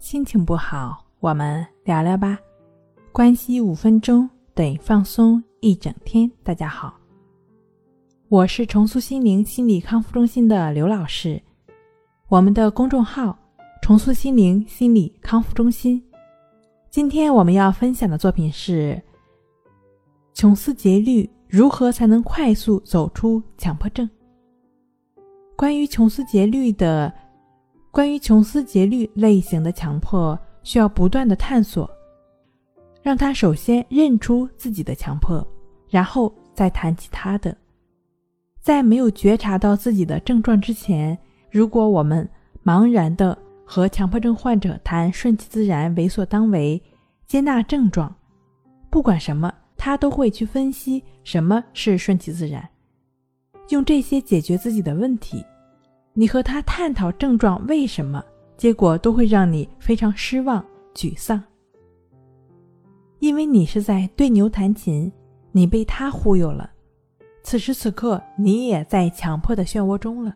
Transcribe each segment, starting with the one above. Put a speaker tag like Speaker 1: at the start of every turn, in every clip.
Speaker 1: 心情不好，我们聊聊吧。关系五分钟等于放松一整天。大家好，我是重塑心灵心理康复中心的刘老师。我们的公众号“重塑心灵心理康复中心”。今天我们要分享的作品是：穷思竭虑，如何才能快速走出强迫症？关于穷思竭虑的。关于穷思竭虑类型的强迫，需要不断的探索，让他首先认出自己的强迫，然后再谈其他的。在没有觉察到自己的症状之前，如果我们茫然的和强迫症患者谈顺其自然、为所当为、接纳症状，不管什么，他都会去分析什么是顺其自然，用这些解决自己的问题。你和他探讨症状为什么，结果都会让你非常失望、沮丧，因为你是在对牛弹琴，你被他忽悠了。此时此刻，你也在强迫的漩涡中了。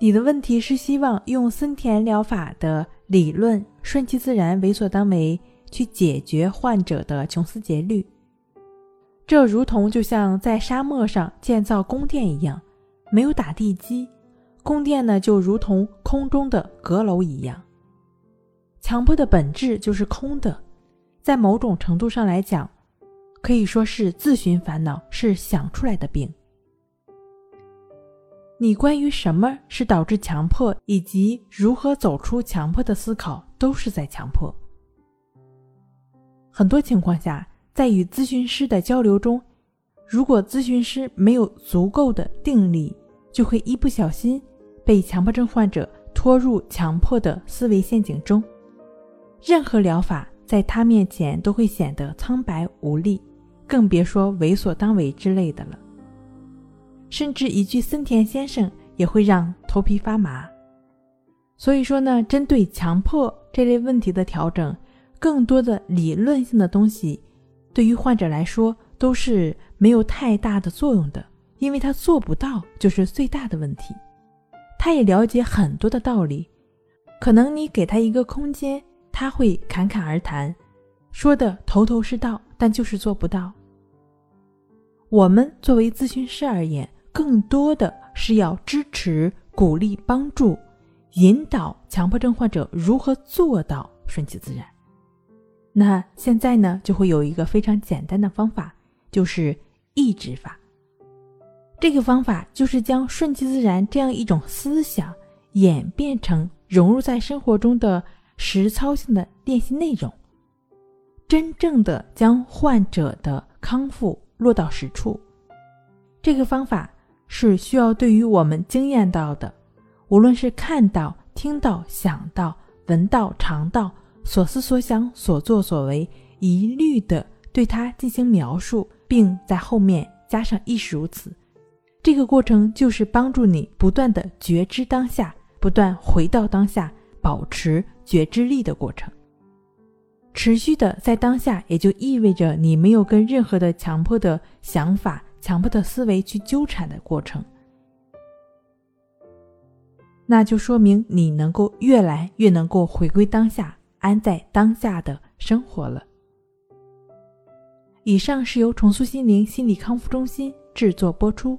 Speaker 1: 你的问题是希望用森田疗法的理论“顺其自然，为所当为”去解决患者的穷思竭虑，这如同就像在沙漠上建造宫殿一样，没有打地基。宫殿呢，就如同空中的阁楼一样。强迫的本质就是空的，在某种程度上来讲，可以说是自寻烦恼，是想出来的病。你关于什么是导致强迫，以及如何走出强迫的思考，都是在强迫。很多情况下，在与咨询师的交流中，如果咨询师没有足够的定力，就会一不小心。被强迫症患者拖入强迫的思维陷阱中，任何疗法在他面前都会显得苍白无力，更别说为所当为之类的了。甚至一句森田先生也会让头皮发麻。所以说呢，针对强迫这类问题的调整，更多的理论性的东西，对于患者来说都是没有太大的作用的，因为他做不到就是最大的问题。他也了解很多的道理，可能你给他一个空间，他会侃侃而谈，说的头头是道，但就是做不到。我们作为咨询师而言，更多的是要支持、鼓励、帮助、引导强迫症患者如何做到顺其自然。那现在呢，就会有一个非常简单的方法，就是抑制法。这个方法就是将顺其自然这样一种思想演变成融入在生活中的实操性的练习内容，真正的将患者的康复落到实处。这个方法是需要对于我们经验到的，无论是看到、听到、想到、闻到、尝到、所思所想、所作所为，一律的对它进行描述，并在后面加上亦是如此。这个过程就是帮助你不断的觉知当下，不断回到当下，保持觉知力的过程。持续的在当下，也就意味着你没有跟任何的强迫的想法、强迫的思维去纠缠的过程。那就说明你能够越来越能够回归当下，安在当下的生活了。以上是由重塑心灵心理康复中心制作播出。